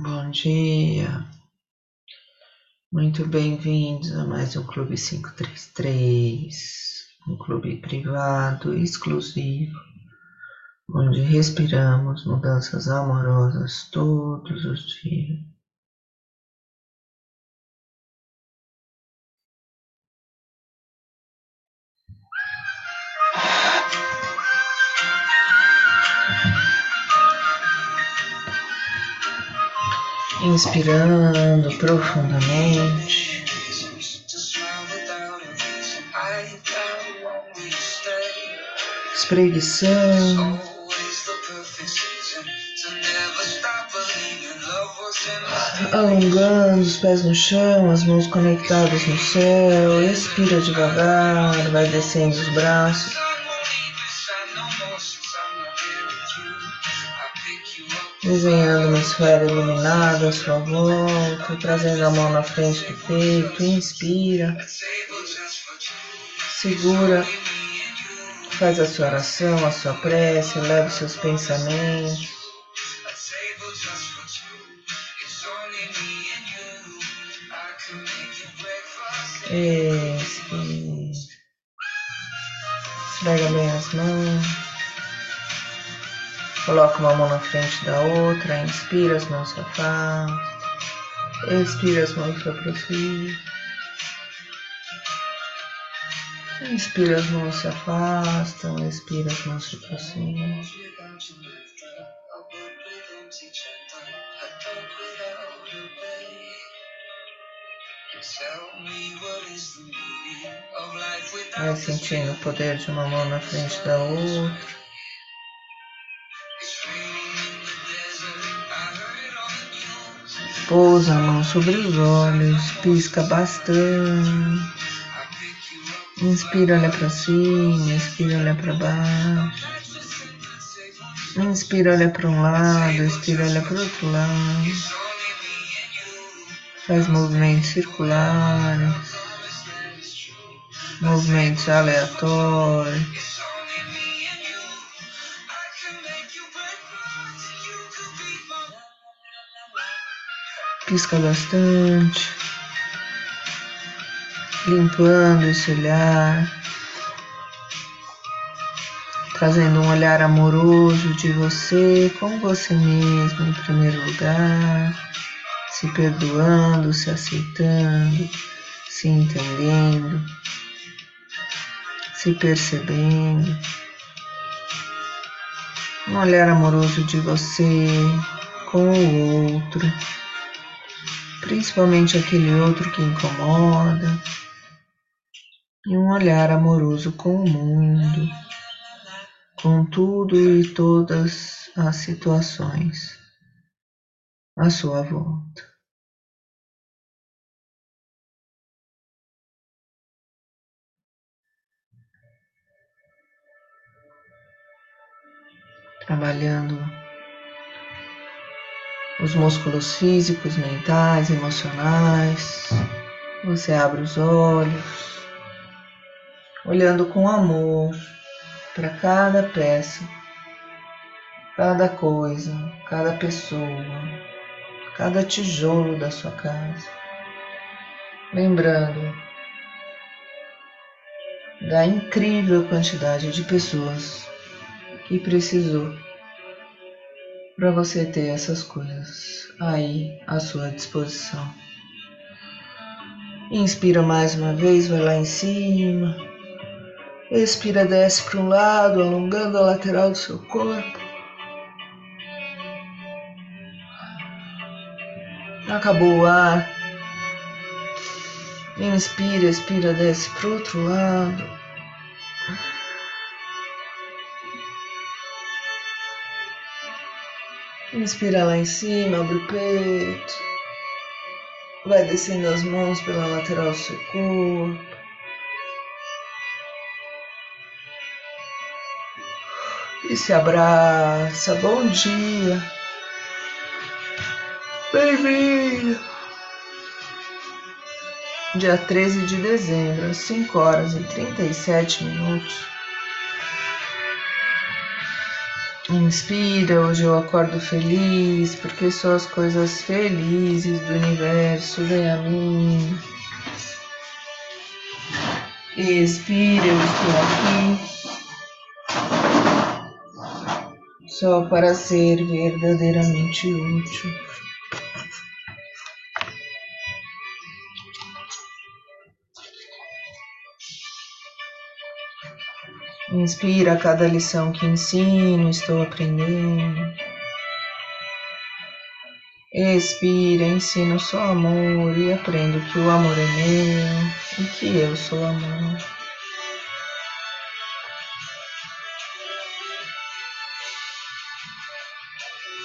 Bom dia, muito bem-vindos a mais um Clube 533, um clube privado exclusivo, onde respiramos mudanças amorosas todos os dias. Inspirando profundamente. Espreguiçando. Alongando os pés no chão, as mãos conectadas no céu. Expira devagar, vai descendo os braços. Desenhando uma esfera iluminada à sua volta, trazendo a mão na frente do peito, inspira, segura, faz a sua oração, a sua prece, leva os seus pensamentos. Expira. Esfrega bem as mãos. Coloca uma mão na frente da outra, inspira, as mãos se afastam. Expira, as mãos se aproximam. Inspira, as mãos se afastam. Expira, as mãos se aproximam. Vai sentindo o poder de uma mão na frente da outra. Pousa a mão sobre os olhos, pisca bastante. Inspira, olha para cima, inspira, olha para baixo. Inspira, olha para um lado, expira, olha para outro lado. Faz movimentos circulares, movimentos aleatórios. Pisca bastante, limpando esse olhar, trazendo um olhar amoroso de você com você mesmo em primeiro lugar, se perdoando, se aceitando, se entendendo, se percebendo. Um olhar amoroso de você com o outro principalmente aquele outro que incomoda, e um olhar amoroso com o mundo, com tudo e todas as situações à sua volta. Trabalhando os músculos físicos, mentais, emocionais. Você abre os olhos, olhando com amor para cada peça, cada coisa, cada pessoa, cada tijolo da sua casa. Lembrando da incrível quantidade de pessoas que precisou para você ter essas coisas aí à sua disposição. Inspira mais uma vez, vai lá em cima. Expira, desce para um lado, alongando a lateral do seu corpo. Acabou o ar. Inspira, expira, desce para outro lado. Inspira lá em cima, abre o peito. Vai descendo as mãos pela lateral do seu corpo. E se abraça. Bom dia. Bem-vindo. Dia 13 de dezembro, às 5 horas e 37 minutos. Inspira, hoje eu acordo feliz, porque só as coisas felizes do universo vêm a mim. Expira, eu estou aqui só para ser verdadeiramente útil. Inspira cada lição que ensino, estou aprendendo. Expira, ensino só amor e aprendo que o amor é meu e que eu sou amor.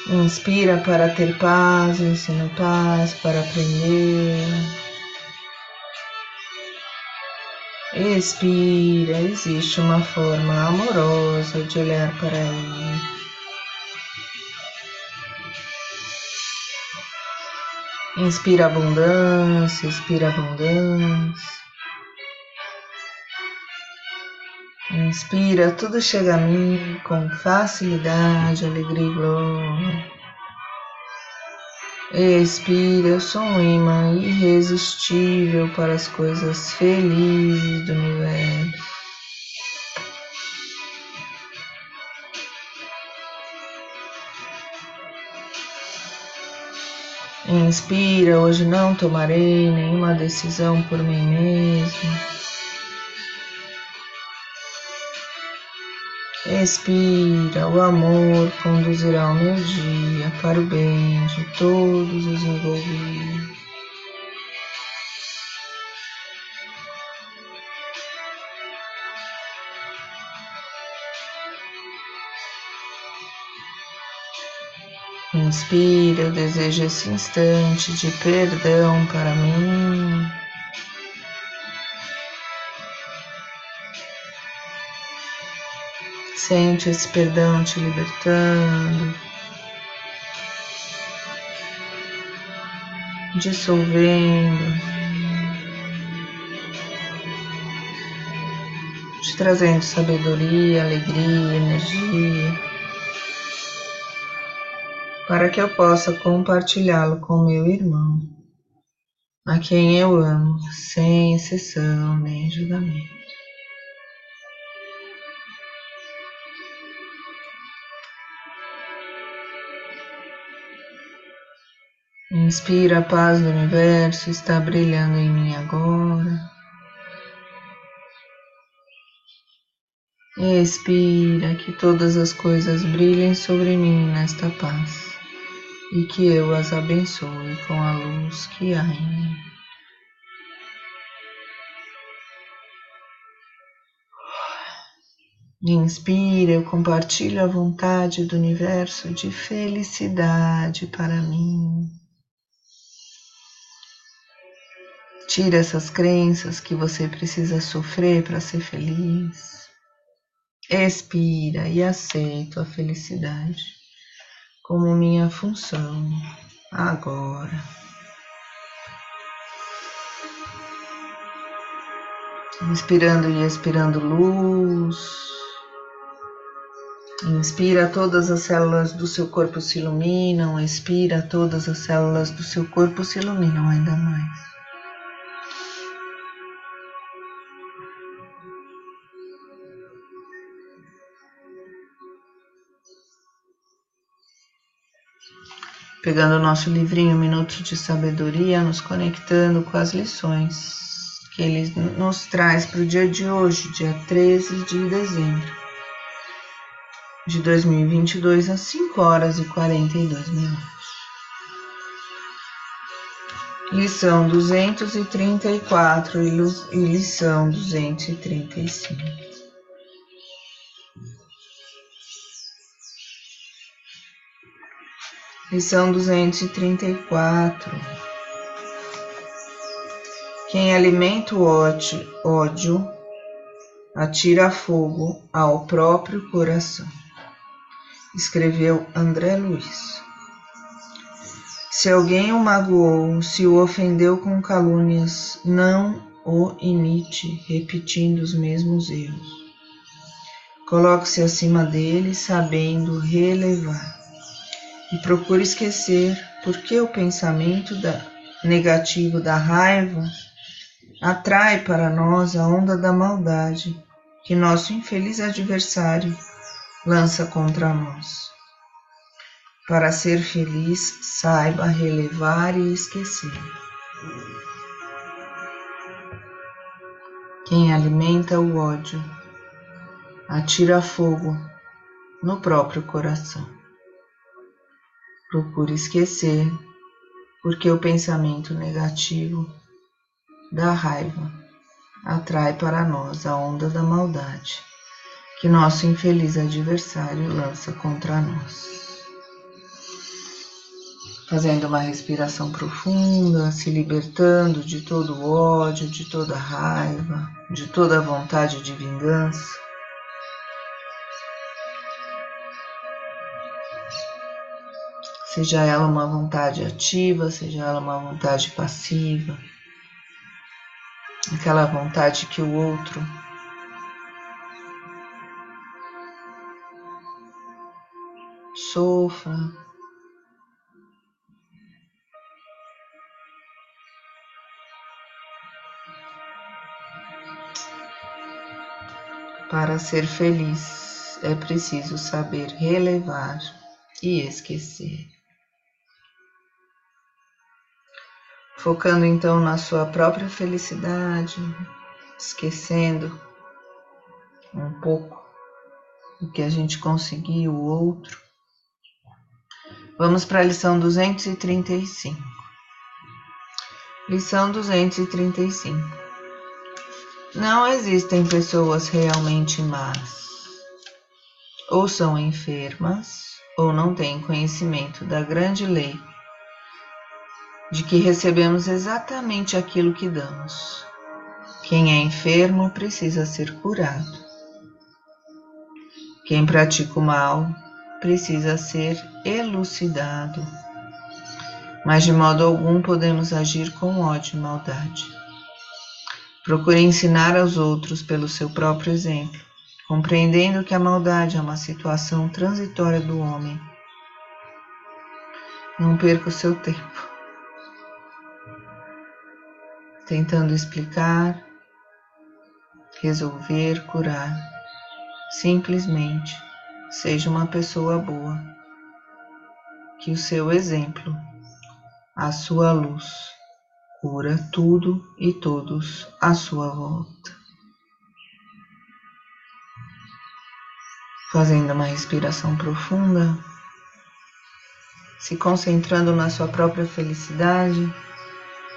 Inspira para ter paz, ensino paz para aprender. Expira, existe uma forma amorosa de olhar para ele. Inspira abundância, expira abundância. Inspira, tudo chega a mim com facilidade, alegria e glória. Expira, eu sou um imã irresistível para as coisas felizes do universo. Inspira, hoje não tomarei nenhuma decisão por mim mesmo. Expira, o amor conduzirá o meu dia para o bem de todos os envolvidos. Inspira, eu desejo esse instante de perdão para mim. Sente esse perdão te libertando, dissolvendo, te trazendo sabedoria, alegria, energia, para que eu possa compartilhá-lo com meu irmão, a quem eu amo, sem exceção nem julgamento. Inspira a paz do universo, está brilhando em mim agora. Expira que todas as coisas brilhem sobre mim nesta paz e que eu as abençoe com a luz que há em mim. Inspira, eu compartilho a vontade do universo de felicidade para mim. Tira essas crenças que você precisa sofrer para ser feliz. Expira e aceito a felicidade como minha função agora. Inspirando e expirando luz. Inspira, todas as células do seu corpo se iluminam. Expira, todas as células do seu corpo se iluminam ainda mais. Pegando o nosso livrinho Minutos de Sabedoria, nos conectando com as lições que ele nos traz para o dia de hoje, dia 13 de dezembro de 2022, às 5 horas e 42 minutos. Lição 234 e lição 235. Lição 234. Quem alimenta o ódio atira fogo ao próprio coração. Escreveu André Luiz. Se alguém o magoou, se o ofendeu com calúnias, não o imite repetindo os mesmos erros. Coloque-se acima dele, sabendo relevar. E procure esquecer porque o pensamento da, negativo da raiva atrai para nós a onda da maldade que nosso infeliz adversário lança contra nós. Para ser feliz, saiba relevar e esquecer. Quem alimenta o ódio atira fogo no próprio coração. Procure esquecer, porque o pensamento negativo da raiva atrai para nós a onda da maldade que nosso infeliz adversário lança contra nós. Fazendo uma respiração profunda, se libertando de todo o ódio, de toda a raiva, de toda a vontade de vingança. Seja ela uma vontade ativa, seja ela uma vontade passiva, aquela vontade que o outro sofra. Para ser feliz é preciso saber relevar e esquecer. Focando então na sua própria felicidade, esquecendo um pouco o que a gente conseguiu, o outro. Vamos para a lição 235. Lição 235. Não existem pessoas realmente más. Ou são enfermas, ou não têm conhecimento da grande lei de que recebemos exatamente aquilo que damos. Quem é enfermo precisa ser curado. Quem pratica o mal precisa ser elucidado. Mas de modo algum podemos agir com ódio e maldade. Procure ensinar aos outros pelo seu próprio exemplo, compreendendo que a maldade é uma situação transitória do homem. Não perca o seu tempo tentando explicar, resolver, curar. Simplesmente seja uma pessoa boa. Que o seu exemplo, a sua luz, cura tudo e todos à sua volta. Fazendo uma respiração profunda, se concentrando na sua própria felicidade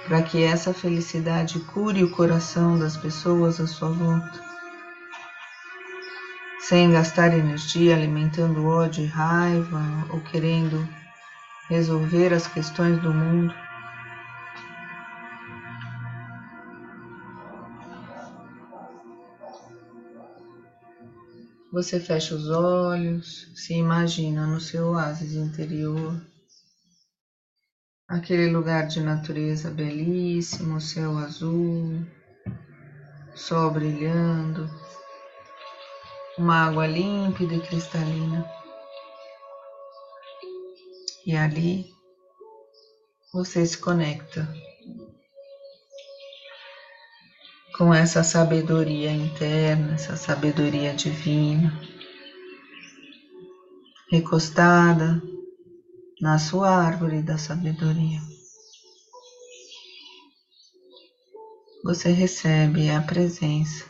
para que essa felicidade cure o coração das pessoas à sua volta, sem gastar energia alimentando ódio e raiva ou querendo resolver as questões do mundo. Você fecha os olhos, se imagina no seu oásis interior aquele lugar de natureza belíssimo, céu azul, sol brilhando, uma água límpida e cristalina. E ali você se conecta com essa sabedoria interna, essa sabedoria divina, recostada na sua árvore da sabedoria. Você recebe a presença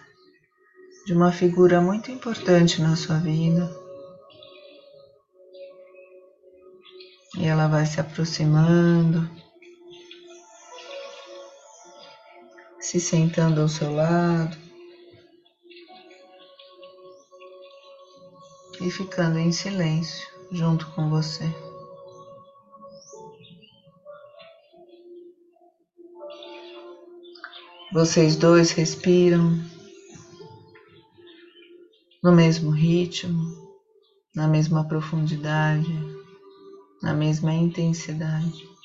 de uma figura muito importante na sua vida. E ela vai se aproximando, se sentando ao seu lado e ficando em silêncio junto com você. Vocês dois respiram no mesmo ritmo, na mesma profundidade, na mesma intensidade.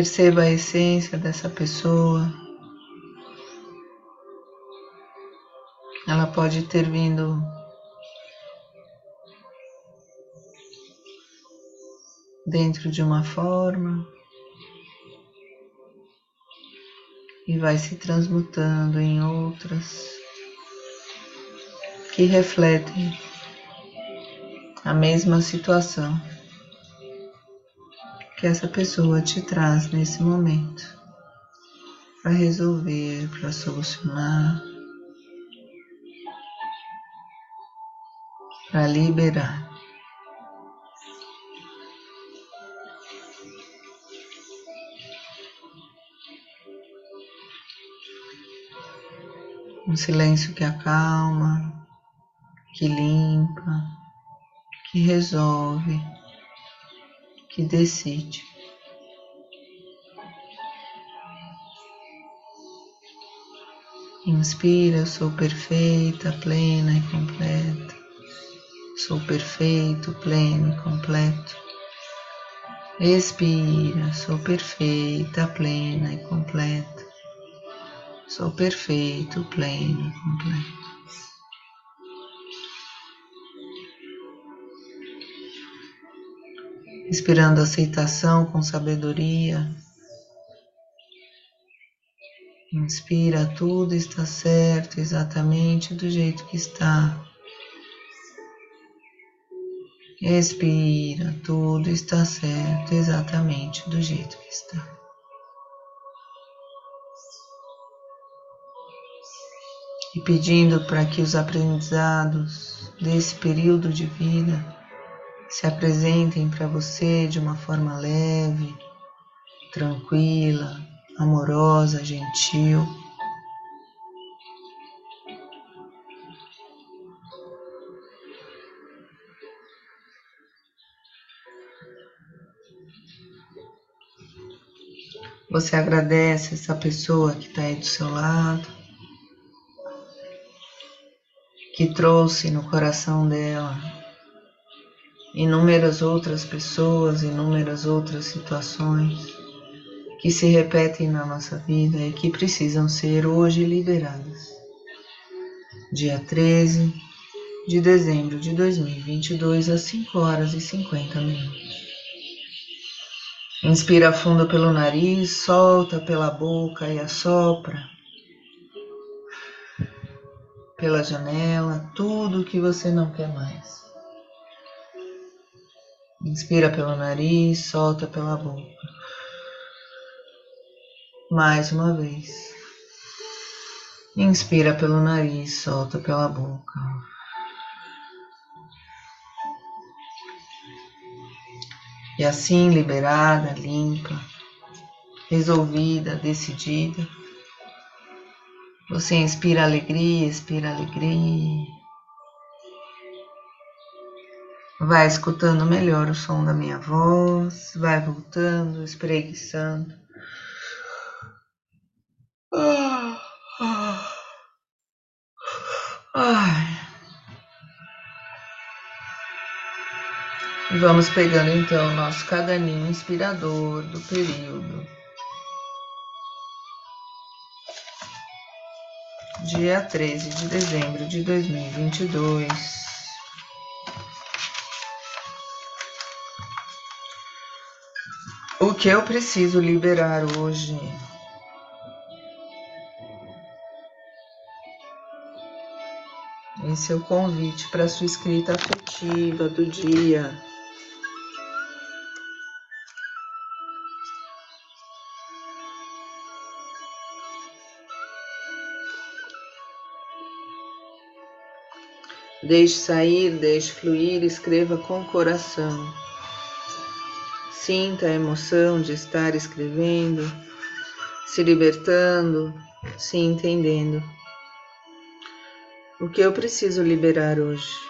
Perceba a essência dessa pessoa. Ela pode ter vindo dentro de uma forma e vai se transmutando em outras que refletem a mesma situação que essa pessoa te traz nesse momento para resolver, para solucionar, para liberar. Um silêncio que acalma, que limpa, que resolve, que decide. Inspira, eu sou perfeita, plena e completa. Sou perfeito, pleno e completo. Expira, sou perfeita, plena e completa. Sou perfeito, pleno e completo. Inspirando aceitação com sabedoria. Inspira, tudo está certo exatamente do jeito que está. Expira, tudo está certo exatamente do jeito que está. E pedindo para que os aprendizados desse período de vida se apresentem para você de uma forma leve, tranquila, amorosa, gentil. Você agradece essa pessoa que está aí do seu lado, que trouxe no coração dela inúmeras outras pessoas, inúmeras outras situações que se repetem na nossa vida e que precisam ser hoje liberadas. Dia 13 de dezembro de 2022, às 5 horas e 50 minutos. Inspira fundo pelo nariz, solta pela boca e assopra pela janela tudo o que você não quer mais. Inspira pelo nariz, solta pela boca. Mais uma vez. Inspira pelo nariz, solta pela boca. E assim, liberada, limpa, resolvida, decidida, você inspira alegria, expira alegria. Vai escutando melhor o som da minha voz, vai voltando, espreguiçando. Ai. E vamos pegando então o nosso caderninho inspirador do período. Dia 13 de dezembro de 2022. Que eu preciso liberar hoje? Esse é o convite para sua escrita afetiva do dia. Deixe sair, deixe fluir, escreva com coração. Sinta a emoção de estar escrevendo, se libertando, se entendendo. O que eu preciso liberar hoje?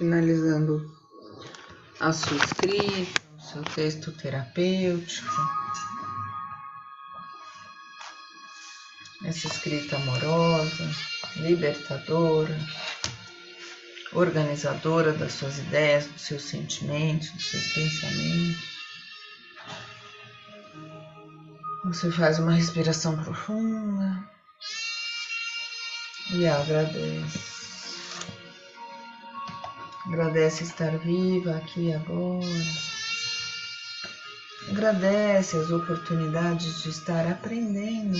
Finalizando a sua escrita, o seu texto terapêutico. Essa escrita amorosa, libertadora, organizadora das suas ideias, dos seus sentimentos, dos seus pensamentos. Você faz uma respiração profunda e agradece. Agradece estar viva aqui agora. Agradece as oportunidades de estar aprendendo.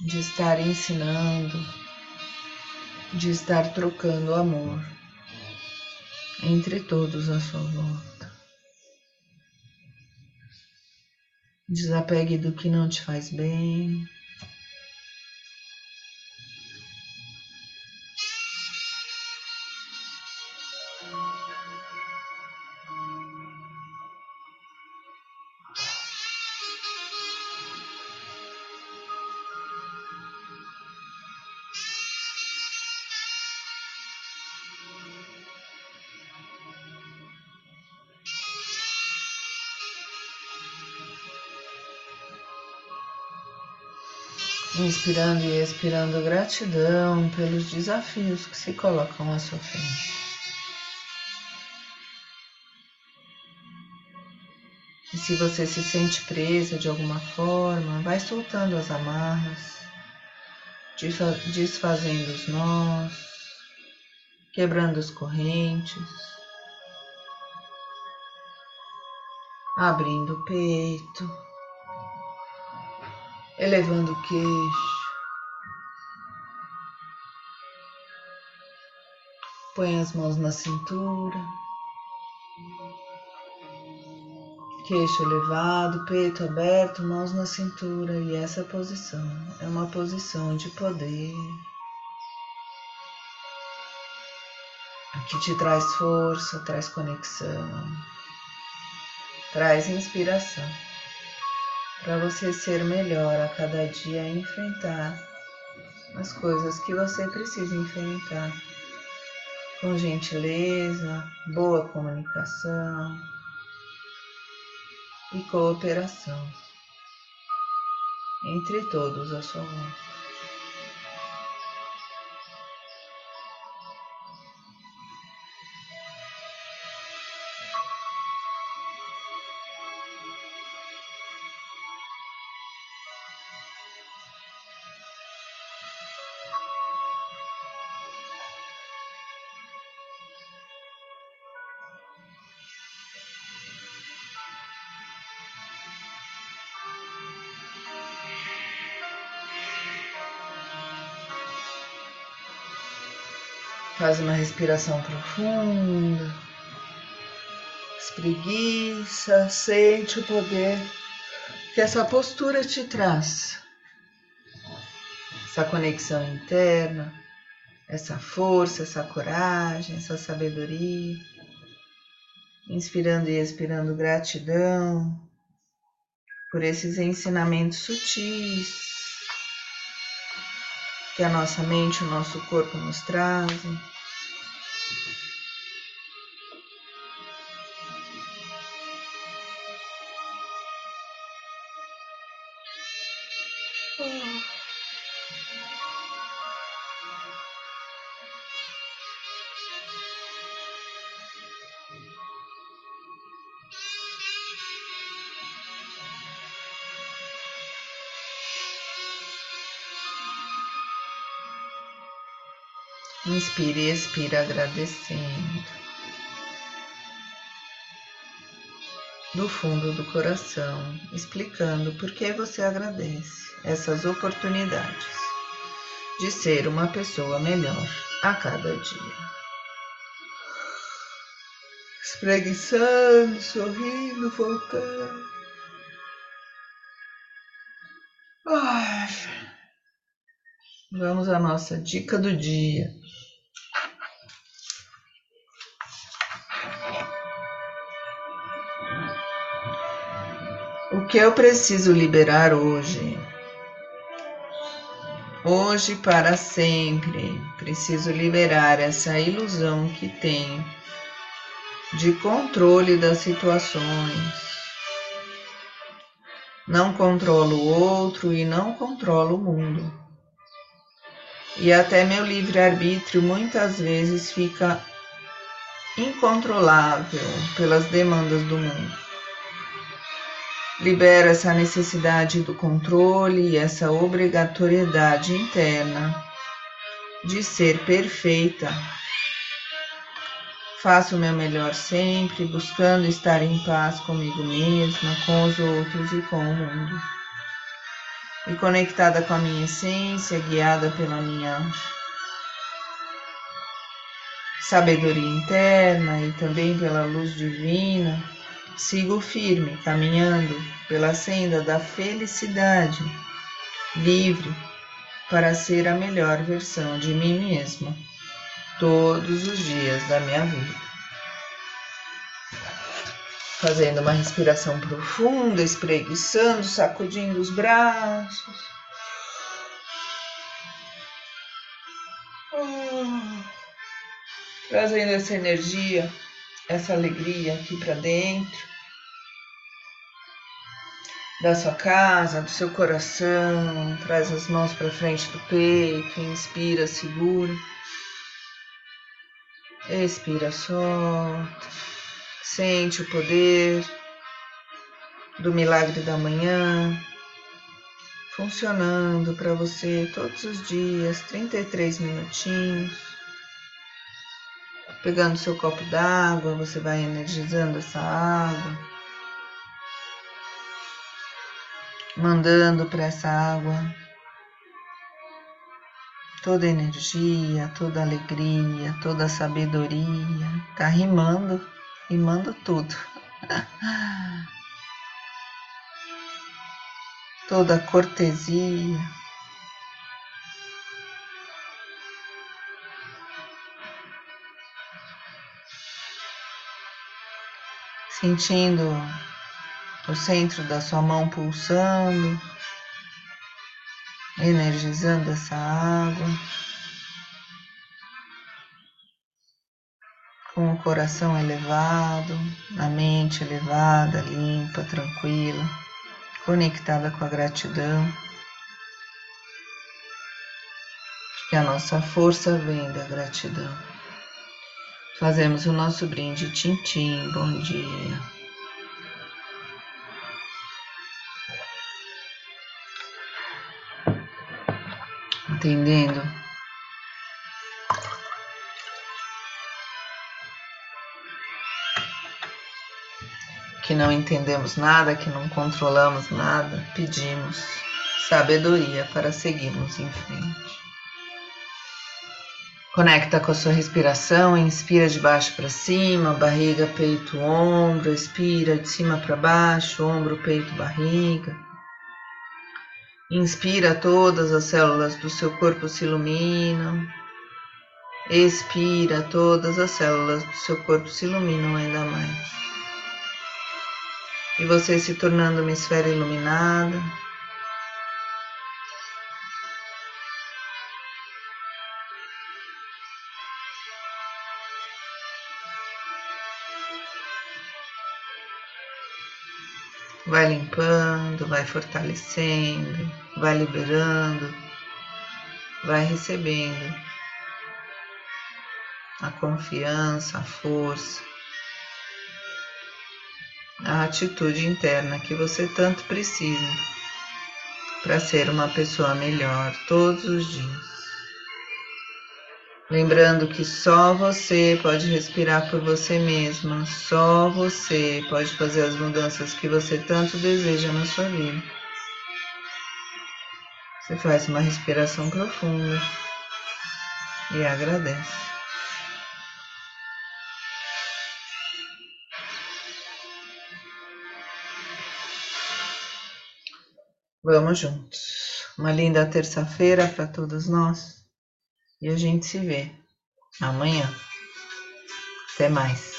De estar ensinando, de estar trocando amor entre todos à sua volta. Desapegue do que não te faz bem. Inspirando e expirando gratidão pelos desafios que se colocam à sua frente. E se você se sente presa de alguma forma, vai soltando as amarras, desfazendo os nós, quebrando as correntes, abrindo o peito elevando o queixo. Põe as mãos na cintura. Queixo elevado, peito aberto, mãos na cintura. E essa posição é uma posição de poder. Que te traz força, traz conexão, traz inspiração para você ser melhor a cada dia e enfrentar as coisas que você precisa enfrentar com gentileza, boa comunicação e cooperação entre todos à sua volta. Faz uma respiração profunda. Espreguiça, sente o poder que essa postura te traz. Essa conexão interna, essa força, essa coragem, essa sabedoria. Inspirando e expirando gratidão por esses ensinamentos sutis que a nossa mente, o nosso corpo nos trazem. Inspire e expire agradecendo. Do fundo do coração, explicando por que você agradece essas oportunidades de ser uma pessoa melhor a cada dia. Espreguiçando, sorrindo, voltando. Ai. Vamos à nossa dica do dia. Que eu preciso liberar hoje? Hoje para sempre, preciso liberar essa ilusão que tenho de controle das situações. Não controlo o outro e não controlo o mundo. E até meu livre-arbítrio muitas vezes fica incontrolável pelas demandas do mundo. Libera essa necessidade do controle e essa obrigatoriedade interna de ser perfeita Faço o meu melhor sempre, buscando estar em paz comigo mesma, com os outros e com o mundo. E conectada com a minha essência, guiada pela minha sabedoria interna e também pela luz divina, sigo firme, caminhando pela senda da felicidade, livre para ser a melhor versão de mim mesma todos os dias da minha vida. Fazendo uma respiração profunda, espreguiçando, sacudindo os braços. trazendo essa energia, essa alegria aqui para dentro da sua casa, do seu coração. Traz as mãos para frente do peito, inspira, segura. Expira, solta. Sente o poder do milagre da manhã funcionando para você todos os dias, 33 minutinhos. Pegando seu copo d'água, você vai energizando essa água, mandando para essa água toda energia, toda alegria, toda sabedoria. Tá rimando, rimando tudo. toda cortesia. Sentindo o centro da sua mão pulsando energizando essa água, com o coração elevado, a mente elevada, limpa, tranquila, conectada com a gratidão. Que a nossa força vem da gratidão. Fazemos o nosso brinde, Tintim, bom dia. entendendo? Que não entendemos nada, que não controlamos nada, pedimos sabedoria para seguirmos em frente. Conecta com a sua respiração, inspira de baixo para cima, barriga, peito, ombro, expira de cima para baixo, ombro, peito, barriga. Inspira, todas as células do seu corpo se iluminam. Expira, todas as células do seu corpo se iluminam ainda mais. E você se tornando uma esfera iluminada. Vai limpando, vai fortalecendo, vai liberando, vai recebendo a confiança, a força, a atitude interna que você tanto precisa para ser uma pessoa melhor todos os dias. Lembrando que só você pode respirar por você mesma, só você pode fazer as mudanças que você tanto deseja na sua vida. Você faz uma respiração profunda e agradece. Vamos juntos. Uma linda terça-feira para todos nós. E a gente se vê amanhã. Até mais.